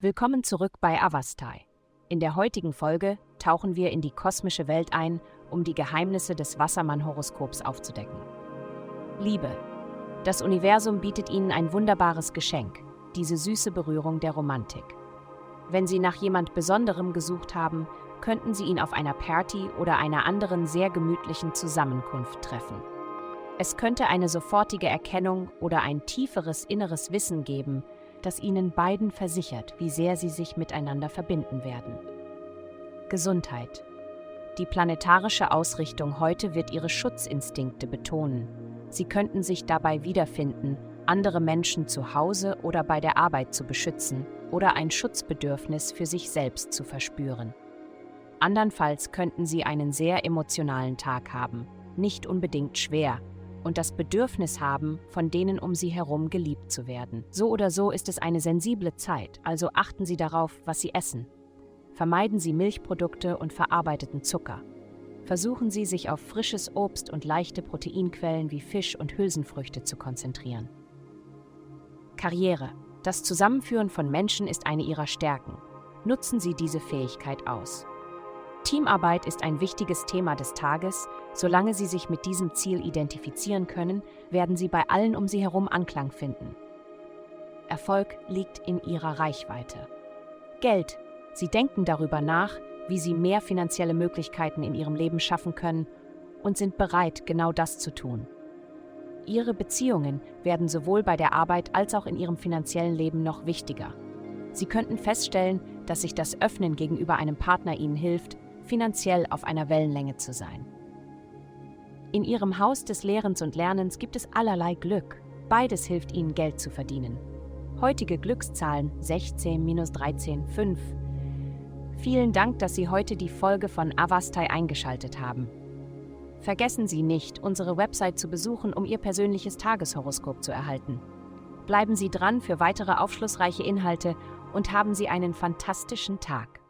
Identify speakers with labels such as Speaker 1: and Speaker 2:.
Speaker 1: Willkommen zurück bei Avastai. In der heutigen Folge tauchen wir in die kosmische Welt ein, um die Geheimnisse des Wassermann-Horoskops aufzudecken. Liebe. Das Universum bietet Ihnen ein wunderbares Geschenk, diese süße Berührung der Romantik. Wenn Sie nach jemand Besonderem gesucht haben, könnten Sie ihn auf einer Party oder einer anderen sehr gemütlichen Zusammenkunft treffen. Es könnte eine sofortige Erkennung oder ein tieferes inneres Wissen geben, das ihnen beiden versichert, wie sehr sie sich miteinander verbinden werden. Gesundheit. Die planetarische Ausrichtung heute wird ihre Schutzinstinkte betonen. Sie könnten sich dabei wiederfinden, andere Menschen zu Hause oder bei der Arbeit zu beschützen oder ein Schutzbedürfnis für sich selbst zu verspüren. Andernfalls könnten sie einen sehr emotionalen Tag haben, nicht unbedingt schwer, und das Bedürfnis haben, von denen um sie herum geliebt zu werden. So oder so ist es eine sensible Zeit, also achten Sie darauf, was Sie essen. Vermeiden Sie Milchprodukte und verarbeiteten Zucker. Versuchen Sie, sich auf frisches Obst und leichte Proteinquellen wie Fisch und Hülsenfrüchte zu konzentrieren. Karriere. Das Zusammenführen von Menschen ist eine Ihrer Stärken. Nutzen Sie diese Fähigkeit aus. Teamarbeit ist ein wichtiges Thema des Tages. Solange Sie sich mit diesem Ziel identifizieren können, werden Sie bei allen um Sie herum Anklang finden. Erfolg liegt in Ihrer Reichweite. Geld. Sie denken darüber nach, wie Sie mehr finanzielle Möglichkeiten in Ihrem Leben schaffen können und sind bereit, genau das zu tun. Ihre Beziehungen werden sowohl bei der Arbeit als auch in Ihrem finanziellen Leben noch wichtiger. Sie könnten feststellen, dass sich das Öffnen gegenüber einem Partner Ihnen hilft, finanziell auf einer Wellenlänge zu sein. In ihrem Haus des Lehrens und Lernens gibt es allerlei Glück. Beides hilft ihnen, Geld zu verdienen. Heutige Glückszahlen 16, 13, 5. Vielen Dank, dass Sie heute die Folge von Avastai eingeschaltet haben. Vergessen Sie nicht, unsere Website zu besuchen, um Ihr persönliches Tageshoroskop zu erhalten. Bleiben Sie dran für weitere aufschlussreiche Inhalte und haben Sie einen fantastischen Tag.